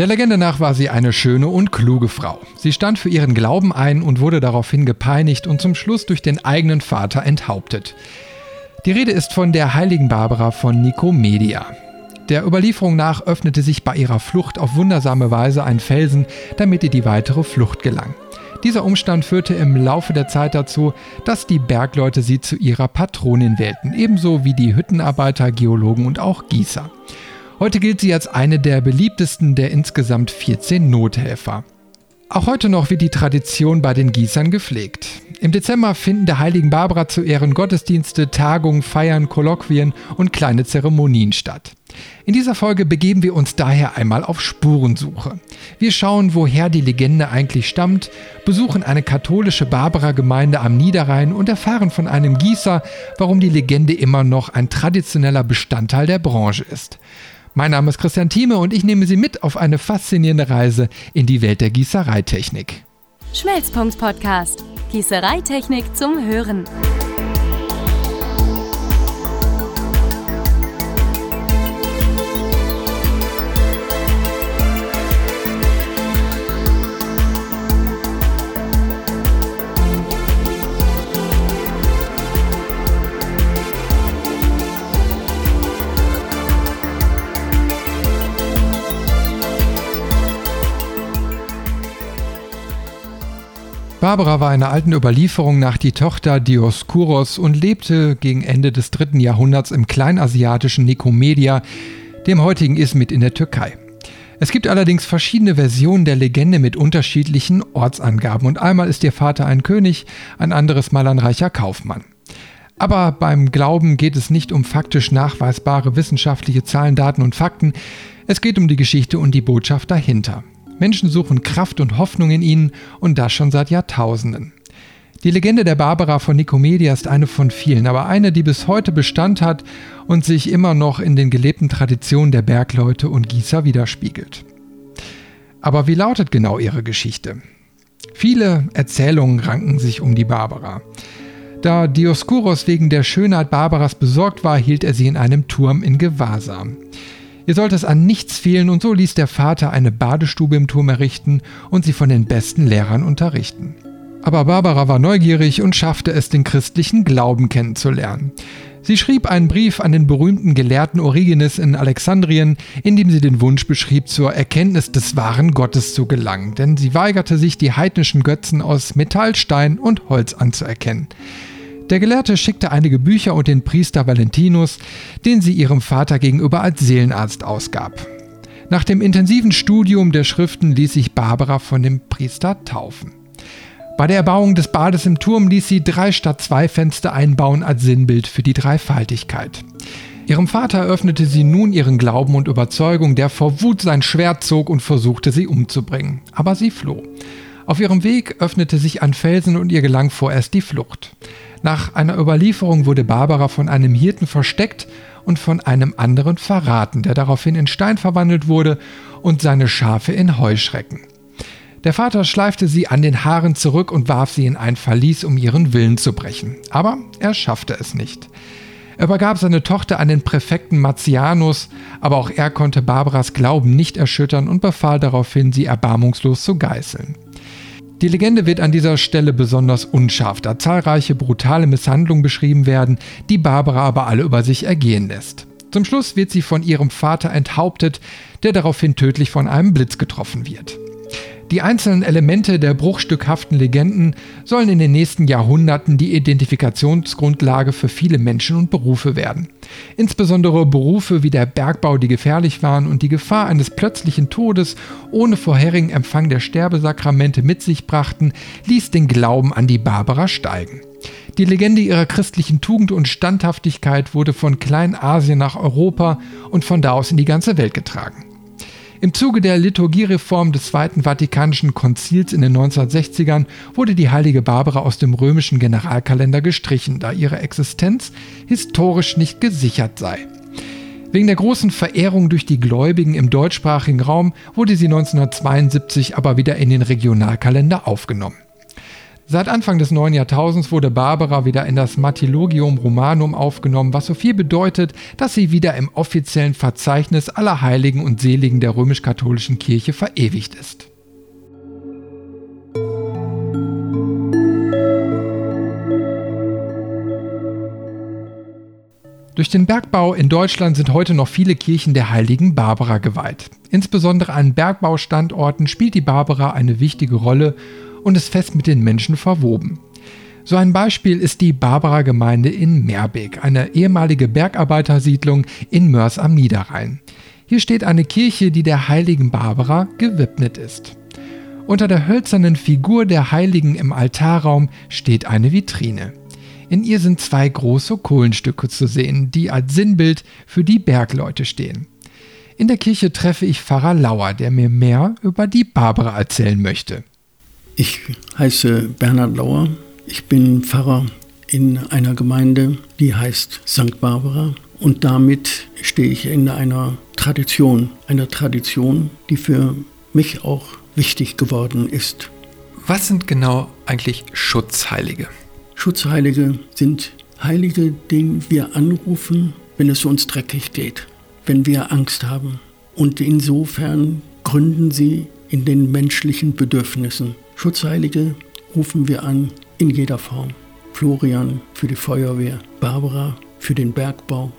Der Legende nach war sie eine schöne und kluge Frau. Sie stand für ihren Glauben ein und wurde daraufhin gepeinigt und zum Schluss durch den eigenen Vater enthauptet. Die Rede ist von der heiligen Barbara von Nikomedia. Der Überlieferung nach öffnete sich bei ihrer Flucht auf wundersame Weise ein Felsen, damit ihr die weitere Flucht gelang. Dieser Umstand führte im Laufe der Zeit dazu, dass die Bergleute sie zu ihrer Patronin wählten, ebenso wie die Hüttenarbeiter, Geologen und auch Gießer. Heute gilt sie als eine der beliebtesten der insgesamt 14 Nothelfer. Auch heute noch wird die Tradition bei den Gießern gepflegt. Im Dezember finden der heiligen Barbara zu Ehren Gottesdienste, Tagungen, Feiern, Kolloquien und kleine Zeremonien statt. In dieser Folge begeben wir uns daher einmal auf Spurensuche. Wir schauen, woher die Legende eigentlich stammt, besuchen eine katholische Barbara-Gemeinde am Niederrhein und erfahren von einem Gießer, warum die Legende immer noch ein traditioneller Bestandteil der Branche ist. Mein Name ist Christian Thieme und ich nehme Sie mit auf eine faszinierende Reise in die Welt der Gießereitechnik. Schmelzpunkt Podcast. Gießereitechnik zum Hören. Barbara war einer alten Überlieferung nach die Tochter Dioskuros und lebte gegen Ende des dritten Jahrhunderts im kleinasiatischen Nikomedia, dem heutigen Izmit in der Türkei. Es gibt allerdings verschiedene Versionen der Legende mit unterschiedlichen Ortsangaben und einmal ist ihr Vater ein König, ein anderes Mal ein reicher Kaufmann. Aber beim Glauben geht es nicht um faktisch nachweisbare wissenschaftliche Zahlen, Daten und Fakten, es geht um die Geschichte und die Botschaft dahinter. Menschen suchen Kraft und Hoffnung in ihnen und das schon seit Jahrtausenden. Die Legende der Barbara von Nikomedia ist eine von vielen, aber eine, die bis heute Bestand hat und sich immer noch in den gelebten Traditionen der Bergleute und Gießer widerspiegelt. Aber wie lautet genau ihre Geschichte? Viele Erzählungen ranken sich um die Barbara. Da Dioskuros wegen der Schönheit Barbaras besorgt war, hielt er sie in einem Turm in Gewahrsam. Ihr sollte es an nichts fehlen und so ließ der Vater eine Badestube im Turm errichten und sie von den besten Lehrern unterrichten. Aber Barbara war neugierig und schaffte es, den christlichen Glauben kennenzulernen. Sie schrieb einen Brief an den berühmten Gelehrten Origenes in Alexandrien, in dem sie den Wunsch beschrieb, zur Erkenntnis des wahren Gottes zu gelangen, denn sie weigerte sich, die heidnischen Götzen aus Metall, Stein und Holz anzuerkennen. Der Gelehrte schickte einige Bücher und den Priester Valentinus, den sie ihrem Vater gegenüber als Seelenarzt ausgab. Nach dem intensiven Studium der Schriften ließ sich Barbara von dem Priester taufen. Bei der Erbauung des Bades im Turm ließ sie drei statt zwei Fenster einbauen als Sinnbild für die Dreifaltigkeit. Ihrem Vater öffnete sie nun ihren Glauben und Überzeugung, der vor Wut sein Schwert zog und versuchte sie umzubringen. Aber sie floh. Auf ihrem Weg öffnete sich ein Felsen und ihr gelang vorerst die Flucht. Nach einer Überlieferung wurde Barbara von einem Hirten versteckt und von einem anderen verraten, der daraufhin in Stein verwandelt wurde und seine Schafe in Heuschrecken. Der Vater schleifte sie an den Haaren zurück und warf sie in ein Verlies, um ihren Willen zu brechen. Aber er schaffte es nicht. Er übergab seine Tochter an den Präfekten Marcianus, aber auch er konnte Barbaras Glauben nicht erschüttern und befahl daraufhin, sie erbarmungslos zu geißeln. Die Legende wird an dieser Stelle besonders unscharf, da zahlreiche brutale Misshandlungen beschrieben werden, die Barbara aber alle über sich ergehen lässt. Zum Schluss wird sie von ihrem Vater enthauptet, der daraufhin tödlich von einem Blitz getroffen wird. Die einzelnen Elemente der bruchstückhaften Legenden sollen in den nächsten Jahrhunderten die Identifikationsgrundlage für viele Menschen und Berufe werden. Insbesondere Berufe wie der Bergbau, die gefährlich waren und die Gefahr eines plötzlichen Todes ohne vorherigen Empfang der Sterbesakramente mit sich brachten, ließ den Glauben an die Barbara steigen. Die Legende ihrer christlichen Tugend und Standhaftigkeit wurde von Kleinasien nach Europa und von da aus in die ganze Welt getragen. Im Zuge der Liturgiereform des Zweiten Vatikanischen Konzils in den 1960ern wurde die heilige Barbara aus dem römischen Generalkalender gestrichen, da ihre Existenz historisch nicht gesichert sei. Wegen der großen Verehrung durch die Gläubigen im deutschsprachigen Raum wurde sie 1972 aber wieder in den Regionalkalender aufgenommen. Seit Anfang des neuen Jahrtausends wurde Barbara wieder in das Martylogium Romanum aufgenommen, was so viel bedeutet, dass sie wieder im offiziellen Verzeichnis aller Heiligen und Seligen der römisch-katholischen Kirche verewigt ist. Durch den Bergbau in Deutschland sind heute noch viele Kirchen der heiligen Barbara geweiht. Insbesondere an Bergbaustandorten spielt die Barbara eine wichtige Rolle und ist fest mit den Menschen verwoben. So ein Beispiel ist die Barbara-Gemeinde in Meerbeek, eine ehemalige Bergarbeitersiedlung in Mörs am Niederrhein. Hier steht eine Kirche, die der heiligen Barbara gewidmet ist. Unter der hölzernen Figur der Heiligen im Altarraum steht eine Vitrine. In ihr sind zwei große Kohlenstücke zu sehen, die als Sinnbild für die Bergleute stehen. In der Kirche treffe ich Pfarrer Lauer, der mir mehr über die Barbara erzählen möchte. Ich heiße Bernhard Lauer. Ich bin Pfarrer in einer Gemeinde, die heißt St. Barbara. Und damit stehe ich in einer Tradition, einer Tradition, die für mich auch wichtig geworden ist. Was sind genau eigentlich Schutzheilige? Schutzheilige sind Heilige, denen wir anrufen, wenn es uns dreckig geht, wenn wir Angst haben. Und insofern gründen sie in den menschlichen Bedürfnissen. Schutzheilige rufen wir an in jeder Form. Florian für die Feuerwehr, Barbara für den Bergbau.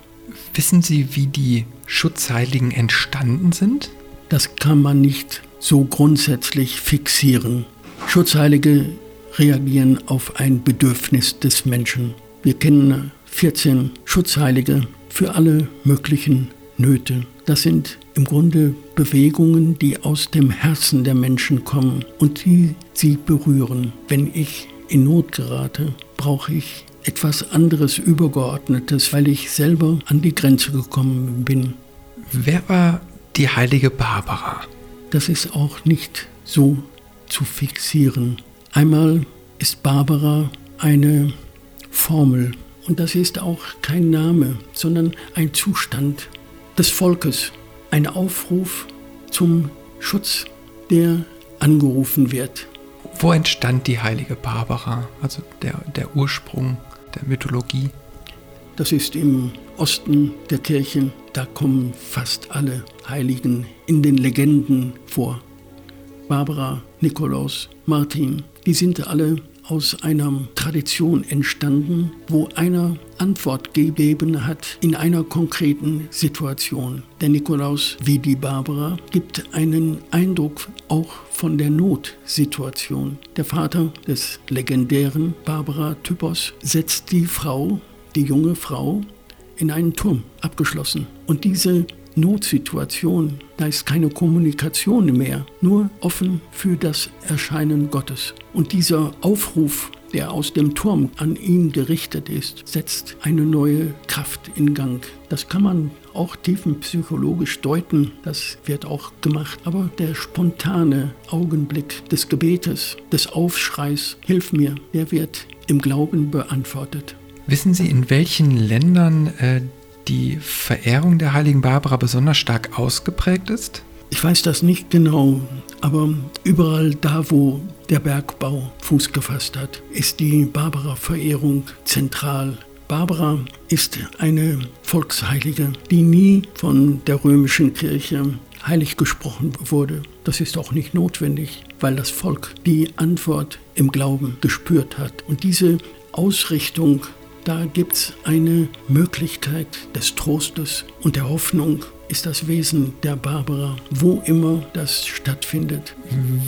Wissen Sie, wie die Schutzheiligen entstanden sind? Das kann man nicht so grundsätzlich fixieren. Schutzheilige reagieren auf ein Bedürfnis des Menschen. Wir kennen 14 Schutzheilige für alle möglichen Nöte. Das sind im Grunde Bewegungen, die aus dem Herzen der Menschen kommen und die sie berühren. Wenn ich in Not gerate, brauche ich etwas anderes Übergeordnetes, weil ich selber an die Grenze gekommen bin. Wer war die heilige Barbara? Das ist auch nicht so zu fixieren. Einmal ist Barbara eine Formel und das ist auch kein Name, sondern ein Zustand des Volkes, ein Aufruf zum Schutz, der angerufen wird. Wo entstand die heilige Barbara, also der, der Ursprung der Mythologie? Das ist im Osten der Kirchen, da kommen fast alle Heiligen in den Legenden vor. Barbara, Nikolaus, Martin, die sind alle aus einer Tradition entstanden, wo einer Antwort gegeben hat in einer konkreten Situation. Der Nikolaus wie die Barbara gibt einen Eindruck auch von der Notsituation. Der Vater des legendären Barbara-Typos setzt die Frau, die junge Frau, in einen Turm abgeschlossen. Und diese Notsituation, da ist keine Kommunikation mehr, nur offen für das Erscheinen Gottes. Und dieser Aufruf, der aus dem Turm an ihn gerichtet ist, setzt eine neue Kraft in Gang. Das kann man auch tiefenpsychologisch deuten, das wird auch gemacht. Aber der spontane Augenblick des Gebetes, des Aufschreis, hilf mir, der wird im Glauben beantwortet. Wissen Sie, in welchen Ländern äh, die Verehrung der heiligen Barbara besonders stark ausgeprägt ist? Ich weiß das nicht genau, aber überall da, wo der Bergbau Fuß gefasst hat, ist die Barbara-Verehrung zentral. Barbara ist eine Volksheilige, die nie von der römischen Kirche heilig gesprochen wurde. Das ist auch nicht notwendig, weil das Volk die Antwort im Glauben gespürt hat. Und diese Ausrichtung da gibt es eine Möglichkeit des Trostes und der Hoffnung, ist das Wesen der Barbara, wo immer das stattfindet.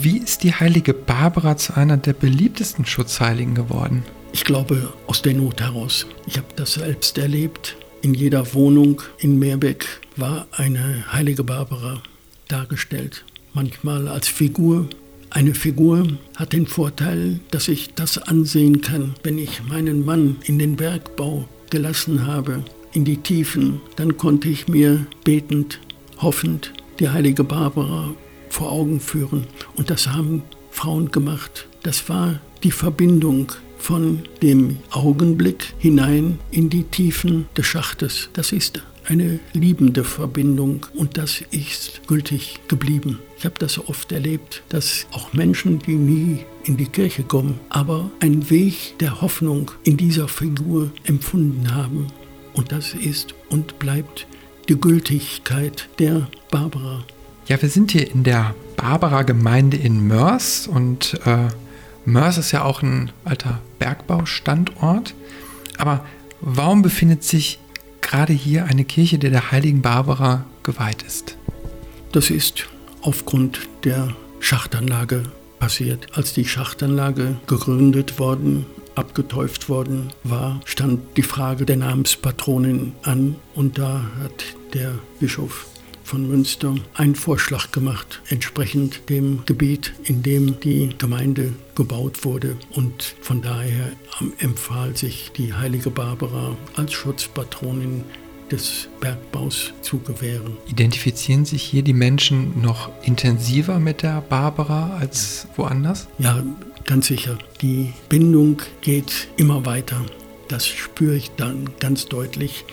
Wie ist die heilige Barbara zu einer der beliebtesten Schutzheiligen geworden? Ich glaube, aus der Not heraus. Ich habe das selbst erlebt. In jeder Wohnung in Meerbeck war eine heilige Barbara dargestellt. Manchmal als Figur, eine Figur hat den Vorteil, dass ich das ansehen kann, wenn ich meinen Mann in den Bergbau gelassen habe, in die Tiefen, dann konnte ich mir betend, hoffend die heilige Barbara vor Augen führen. Und das haben Frauen gemacht. Das war die Verbindung von dem Augenblick hinein in die Tiefen des Schachtes. Das ist eine liebende Verbindung und das ist gültig geblieben. Ich habe das oft erlebt, dass auch Menschen, die nie in die Kirche kommen, aber einen Weg der Hoffnung in dieser Figur empfunden haben. Und das ist und bleibt die Gültigkeit der Barbara. Ja, wir sind hier in der Barbara-Gemeinde in Mörs und äh, Mörs ist ja auch ein alter Bergbaustandort. Aber warum befindet sich gerade hier eine Kirche, die der heiligen Barbara geweiht ist? Das ist aufgrund der Schachtanlage passiert. Als die Schachtanlage gegründet worden, abgeteuft worden war, stand die Frage der Namenspatronin an und da hat der Bischof von Münster einen Vorschlag gemacht, entsprechend dem Gebiet, in dem die Gemeinde gebaut wurde. Und von daher empfahl sich die heilige Barbara als Schutzpatronin des Bergbaus zu gewähren. Identifizieren sich hier die Menschen noch intensiver mit der Barbara als woanders? Ja, ganz sicher. Die Bindung geht immer weiter. Das spüre ich dann ganz deutlich.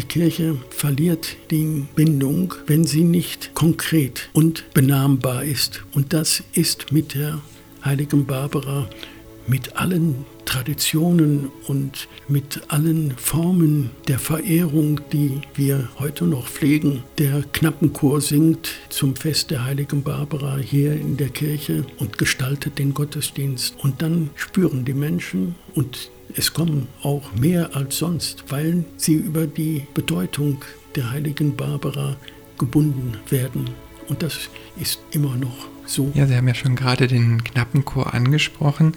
Die Kirche verliert die Bindung, wenn sie nicht konkret und benahmbar ist. Und das ist mit der heiligen Barbara, mit allen Traditionen und mit allen Formen der Verehrung, die wir heute noch pflegen. Der Knappenchor singt zum Fest der heiligen Barbara hier in der Kirche und gestaltet den Gottesdienst. Und dann spüren die Menschen und es kommen auch mehr als sonst, weil sie über die Bedeutung der heiligen Barbara gebunden werden. Und das ist immer noch so. Ja, Sie haben ja schon gerade den Knappenchor angesprochen.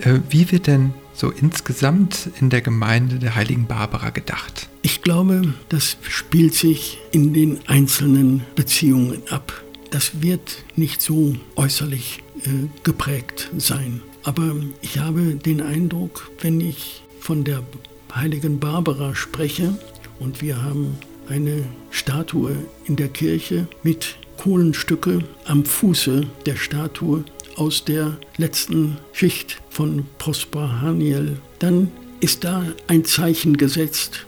Äh, wie wird denn so insgesamt in der Gemeinde der heiligen Barbara gedacht? Ich glaube, das spielt sich in den einzelnen Beziehungen ab. Das wird nicht so äußerlich äh, geprägt sein. Aber ich habe den Eindruck, wenn ich von der heiligen Barbara spreche und wir haben eine Statue in der Kirche mit Kohlenstücke am Fuße der Statue aus der letzten Schicht von Prosper Haniel, dann ist da ein Zeichen gesetzt.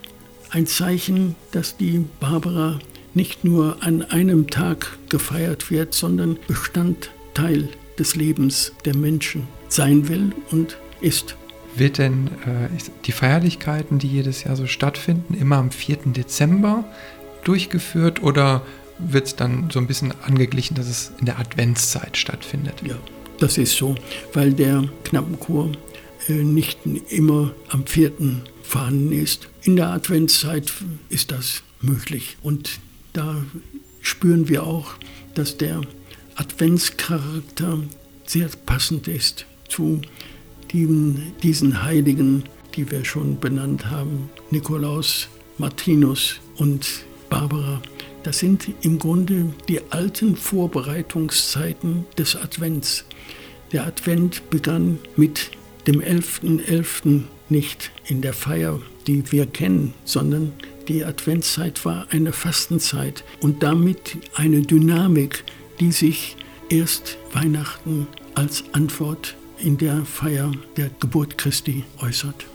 Ein Zeichen, dass die Barbara nicht nur an einem Tag gefeiert wird, sondern Bestandteil des Lebens der Menschen sein will und ist. Wird denn äh, die Feierlichkeiten, die jedes Jahr so stattfinden, immer am 4. Dezember durchgeführt oder wird es dann so ein bisschen angeglichen, dass es in der Adventszeit stattfindet? Ja, das ist so, weil der Knappenchor äh, nicht immer am 4. vorhanden ist. In der Adventszeit ist das möglich und da spüren wir auch, dass der Adventscharakter sehr passend ist zu diesen, diesen Heiligen, die wir schon benannt haben, Nikolaus, Martinus und Barbara. Das sind im Grunde die alten Vorbereitungszeiten des Advents. Der Advent begann mit dem 11.11. .11. nicht in der Feier, die wir kennen, sondern die Adventszeit war eine Fastenzeit und damit eine Dynamik, die sich erst Weihnachten als Antwort in der Feier der Geburt Christi äußert.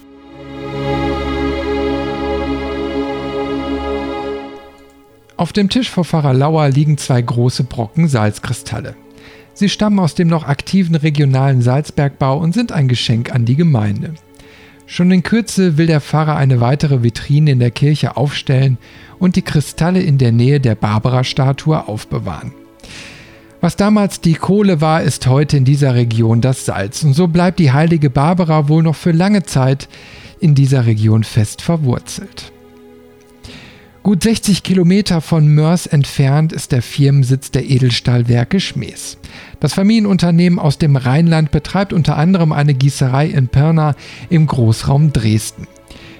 Auf dem Tisch vor Pfarrer Lauer liegen zwei große Brocken Salzkristalle. Sie stammen aus dem noch aktiven regionalen Salzbergbau und sind ein Geschenk an die Gemeinde. Schon in Kürze will der Pfarrer eine weitere Vitrine in der Kirche aufstellen und die Kristalle in der Nähe der Barbara-Statue aufbewahren. Was damals die Kohle war, ist heute in dieser Region das Salz. Und so bleibt die heilige Barbara wohl noch für lange Zeit in dieser Region fest verwurzelt. Gut 60 Kilometer von Mörs entfernt ist der Firmensitz der Edelstahlwerke Schmees. Das Familienunternehmen aus dem Rheinland betreibt unter anderem eine Gießerei in Pirna im Großraum Dresden.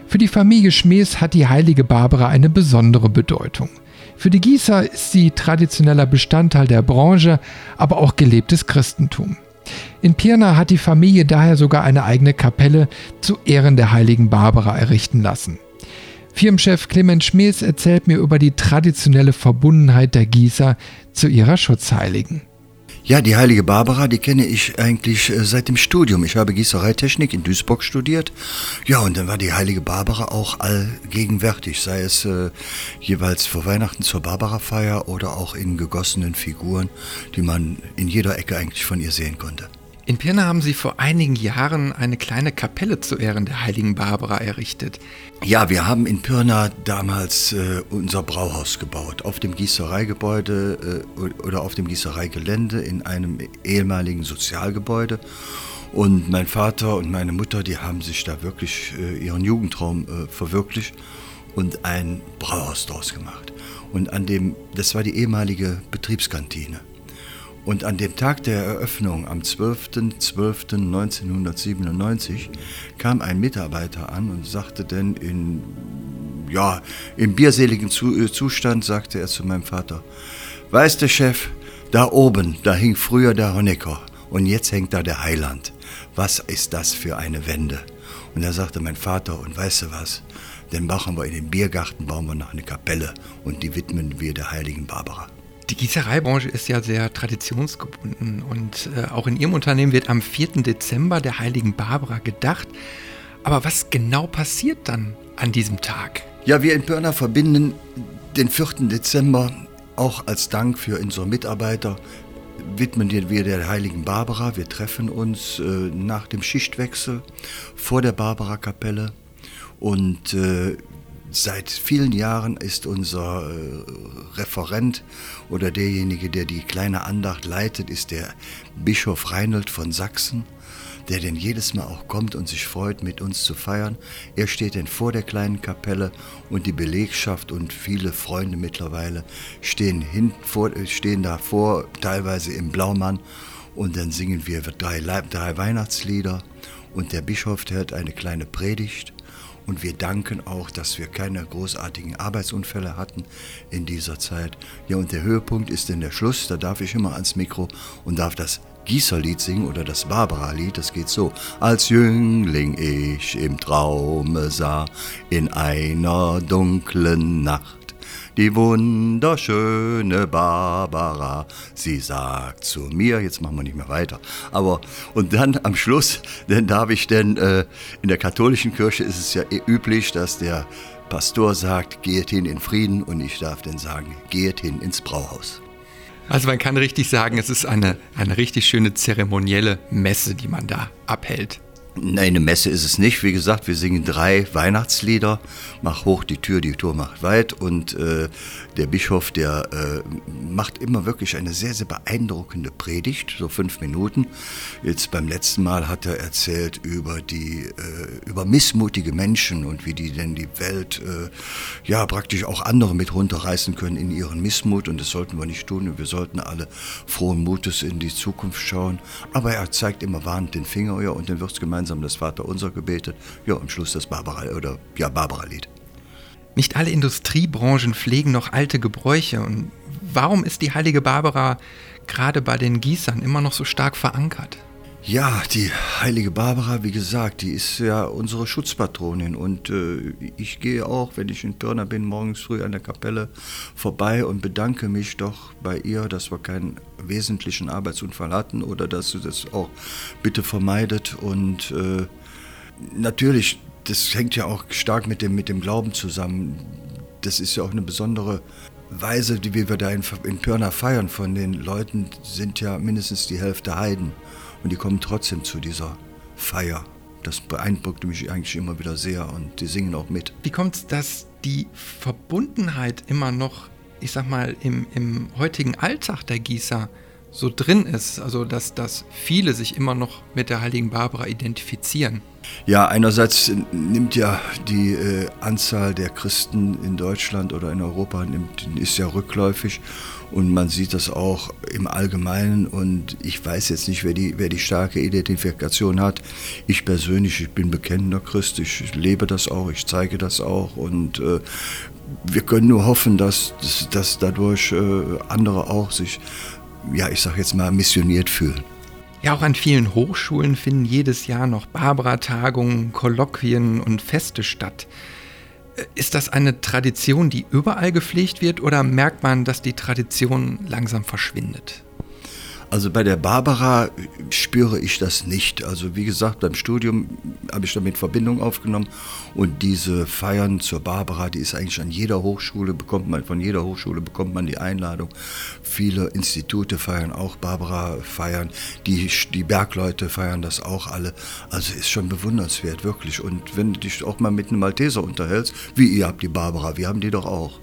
Für die Familie Schmees hat die heilige Barbara eine besondere Bedeutung. Für die Gießer ist sie traditioneller Bestandteil der Branche, aber auch gelebtes Christentum. In Pirna hat die Familie daher sogar eine eigene Kapelle zu Ehren der heiligen Barbara errichten lassen. Firmenchef Clement Schmees erzählt mir über die traditionelle Verbundenheit der Gießer zu ihrer Schutzheiligen. Ja, die heilige Barbara, die kenne ich eigentlich äh, seit dem Studium. Ich habe Gießereitechnik in Duisburg studiert. Ja, und dann war die heilige Barbara auch allgegenwärtig, sei es äh, jeweils vor Weihnachten zur Barbara-Feier oder auch in gegossenen Figuren, die man in jeder Ecke eigentlich von ihr sehen konnte. In Pirna haben Sie vor einigen Jahren eine kleine Kapelle zu Ehren der heiligen Barbara errichtet. Ja, wir haben in Pirna damals äh, unser Brauhaus gebaut, auf dem Gießereigebäude äh, oder auf dem Gießereigelände in einem ehemaligen Sozialgebäude. Und mein Vater und meine Mutter, die haben sich da wirklich äh, ihren Jugendtraum äh, verwirklicht und ein Brauhaus draus gemacht. Und an dem, das war die ehemalige Betriebskantine. Und an dem Tag der Eröffnung, am 12.12.1997, kam ein Mitarbeiter an und sagte denn in, ja, im bierseligen äh, Zustand, sagte er zu meinem Vater, weißt du Chef, da oben, da hing früher der Honecker und jetzt hängt da der Heiland. Was ist das für eine Wende? Und da sagte mein Vater, und weißt du was, dann machen wir in den Biergarten, bauen wir noch eine Kapelle und die widmen wir der heiligen Barbara. Die Gießereibranche ist ja sehr traditionsgebunden und äh, auch in Ihrem Unternehmen wird am 4. Dezember der heiligen Barbara gedacht. Aber was genau passiert dann an diesem Tag? Ja, wir in Pörner verbinden den 4. Dezember auch als Dank für unsere Mitarbeiter widmen wir der heiligen Barbara. Wir treffen uns äh, nach dem Schichtwechsel vor der Barbara-Kapelle und äh, Seit vielen Jahren ist unser äh, Referent oder derjenige, der die kleine Andacht leitet, ist der Bischof Reinhold von Sachsen, der denn jedes Mal auch kommt und sich freut, mit uns zu feiern. Er steht denn vor der kleinen Kapelle und die Belegschaft und viele Freunde mittlerweile stehen, hin, vor, stehen davor, teilweise im Blaumann. Und dann singen wir drei, drei Weihnachtslieder. Und der Bischof hört eine kleine Predigt und wir danken auch, dass wir keine großartigen Arbeitsunfälle hatten in dieser Zeit. Ja, und der Höhepunkt ist denn der Schluss. Da darf ich immer ans Mikro und darf das Gießerlied singen oder das Barbara-Lied. Das geht so. Als Jüngling ich im Traume sah, in einer dunklen Nacht die wunderschöne Barbara. Sie sagt zu mir, jetzt machen wir nicht mehr weiter, aber und dann am Schluss, dann darf ich denn, äh, in der katholischen Kirche ist es ja üblich, dass der Pastor sagt, geht hin in Frieden und ich darf dann sagen, geht hin ins Brauhaus. Also man kann richtig sagen, es ist eine, eine richtig schöne zeremonielle Messe, die man da abhält. Nein, eine Messe ist es nicht. Wie gesagt, wir singen drei Weihnachtslieder. Mach hoch die Tür, die Tür macht weit. Und äh, der Bischof, der äh, macht immer wirklich eine sehr, sehr beeindruckende Predigt, so fünf Minuten. Jetzt beim letzten Mal hat er erzählt über die, äh, über missmutige Menschen und wie die denn die Welt, äh, ja, praktisch auch andere mit runterreißen können in ihren Missmut. Und das sollten wir nicht tun. Und wir sollten alle frohen Mutes in die Zukunft schauen. Aber er zeigt immer warnend den Finger, und dann wird es gemeinsam gemeinsam das Vaterunser gebetet. Ja, am Schluss das Barbara oder ja, Barbara-Lied. Nicht alle Industriebranchen pflegen noch alte Gebräuche. Und warum ist die heilige Barbara gerade bei den Gießern immer noch so stark verankert? Ja, die heilige Barbara, wie gesagt, die ist ja unsere Schutzpatronin. Und äh, ich gehe auch, wenn ich in Pirna bin, morgens früh an der Kapelle vorbei und bedanke mich doch bei ihr, dass wir keinen wesentlichen Arbeitsunfall hatten oder dass sie das auch bitte vermeidet. Und äh, natürlich, das hängt ja auch stark mit dem, mit dem Glauben zusammen. Das ist ja auch eine besondere Weise, die wir da in, in Pirna feiern. Von den Leuten sind ja mindestens die Hälfte Heiden. Und die kommen trotzdem zu dieser Feier. Das beeindruckt mich eigentlich immer wieder sehr und die singen auch mit. Wie kommt es, dass die Verbundenheit immer noch, ich sag mal, im, im heutigen Alltag der Gießer so drin ist? Also, dass, dass viele sich immer noch mit der heiligen Barbara identifizieren? Ja, einerseits nimmt ja die äh, Anzahl der Christen in Deutschland oder in Europa nimmt, ist ja rückläufig und man sieht das auch im Allgemeinen und ich weiß jetzt nicht, wer die, wer die starke Identifikation hat. Ich persönlich, ich bin bekennender Christ, ich lebe das auch, ich zeige das auch und äh, wir können nur hoffen, dass, dass, dass dadurch äh, andere auch sich, ja, ich sag jetzt mal, missioniert fühlen. Ja, auch an vielen Hochschulen finden jedes Jahr noch Barbara-Tagungen, Kolloquien und Feste statt. Ist das eine Tradition, die überall gepflegt wird oder merkt man, dass die Tradition langsam verschwindet? Also bei der Barbara spüre ich das nicht. Also wie gesagt, beim Studium habe ich damit Verbindung aufgenommen und diese Feiern zur Barbara, die ist eigentlich an jeder Hochschule, bekommt man, von jeder Hochschule bekommt man die Einladung. Viele Institute feiern auch Barbara feiern, die, die Bergleute feiern das auch alle. Also ist schon bewundernswert, wirklich. Und wenn du dich auch mal mit einem Malteser unterhältst, wie ihr habt die Barbara, wir haben die doch auch.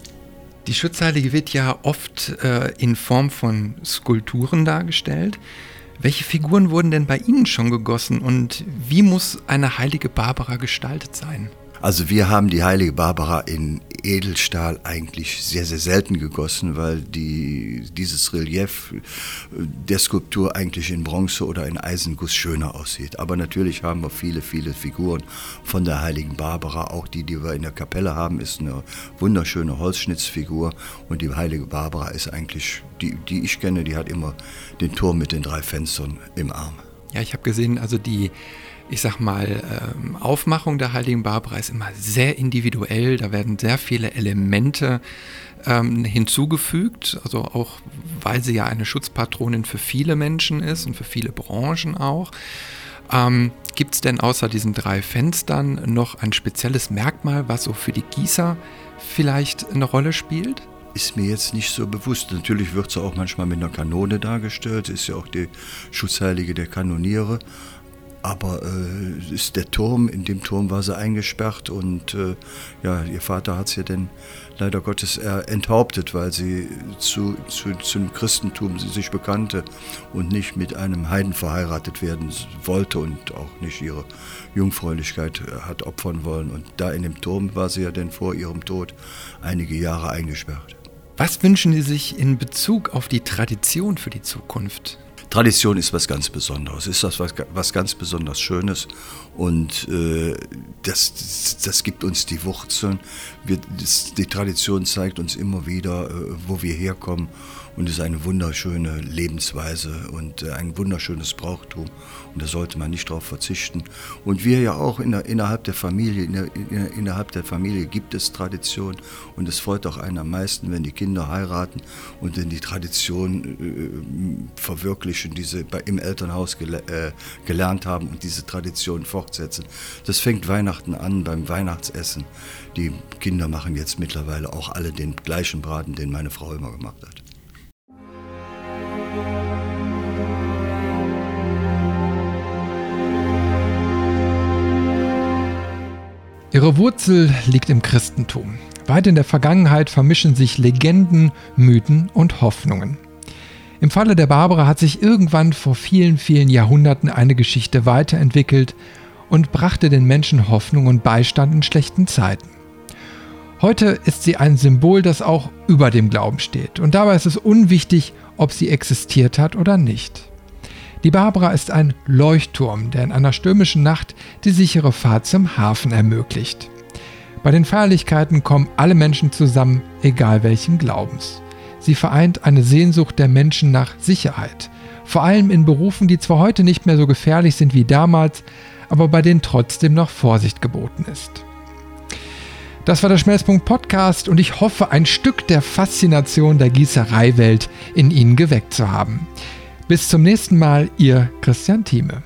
Die Schutzheilige wird ja oft äh, in Form von Skulpturen dargestellt. Welche Figuren wurden denn bei Ihnen schon gegossen und wie muss eine heilige Barbara gestaltet sein? Also wir haben die heilige Barbara in Edelstahl eigentlich sehr, sehr selten gegossen, weil die, dieses Relief der Skulptur eigentlich in Bronze oder in Eisenguss schöner aussieht. Aber natürlich haben wir viele, viele Figuren von der heiligen Barbara. Auch die, die wir in der Kapelle haben, ist eine wunderschöne Holzschnitzfigur. Und die heilige Barbara ist eigentlich, die, die ich kenne, die hat immer den Turm mit den drei Fenstern im Arm. Ja, ich habe gesehen, also die ich sag mal, ähm, Aufmachung der Heiligen Barbara ist immer sehr individuell. Da werden sehr viele Elemente ähm, hinzugefügt, also auch weil sie ja eine Schutzpatronin für viele Menschen ist und für viele Branchen auch. Ähm, Gibt es denn außer diesen drei Fenstern noch ein spezielles Merkmal, was so für die Gießer vielleicht eine Rolle spielt? ist mir jetzt nicht so bewusst. Natürlich wird sie auch manchmal mit einer Kanone dargestellt, ist ja auch die Schutzheilige der Kanoniere. Aber äh, ist der Turm, in dem Turm war sie eingesperrt und äh, ja, ihr Vater hat sie dann leider Gottes enthauptet, weil sie zu, zu, zum Christentum sich bekannte und nicht mit einem Heiden verheiratet werden wollte und auch nicht ihre Jungfräulichkeit äh, hat opfern wollen. Und da in dem Turm war sie ja dann vor ihrem Tod einige Jahre eingesperrt. Was wünschen Sie sich in Bezug auf die Tradition für die Zukunft? Tradition ist was ganz Besonderes, ist das was, was ganz besonders Schönes und äh, das, das gibt uns die Wurzeln. Wir, das, die Tradition zeigt uns immer wieder, äh, wo wir herkommen und ist eine wunderschöne Lebensweise und äh, ein wunderschönes Brauchtum und da sollte man nicht darauf verzichten. Und wir ja auch in der, innerhalb der Familie, in der, in, innerhalb der Familie gibt es Tradition und es freut auch einen am meisten, wenn die Kinder heiraten und dann die Tradition äh, verwirklichen, die sie bei, im Elternhaus gele äh, gelernt haben und diese Tradition fortsetzen. Das fängt Weihnachten an beim Weihnachtsessen. Die Kinder machen jetzt mittlerweile auch alle den gleichen Braten, den meine Frau immer gemacht hat. Ihre Wurzel liegt im Christentum. Weit in der Vergangenheit vermischen sich Legenden, Mythen und Hoffnungen. Im Falle der Barbara hat sich irgendwann vor vielen, vielen Jahrhunderten eine Geschichte weiterentwickelt und brachte den Menschen Hoffnung und Beistand in schlechten Zeiten. Heute ist sie ein Symbol, das auch über dem Glauben steht. Und dabei ist es unwichtig, ob sie existiert hat oder nicht. Die Barbara ist ein Leuchtturm, der in einer stürmischen Nacht die sichere Fahrt zum Hafen ermöglicht. Bei den Feierlichkeiten kommen alle Menschen zusammen, egal welchen Glaubens. Sie vereint eine Sehnsucht der Menschen nach Sicherheit, vor allem in Berufen, die zwar heute nicht mehr so gefährlich sind wie damals, aber bei denen trotzdem noch Vorsicht geboten ist. Das war der Schmelzpunkt Podcast und ich hoffe, ein Stück der Faszination der Gießereiwelt in Ihnen geweckt zu haben. Bis zum nächsten Mal, Ihr Christian Thieme.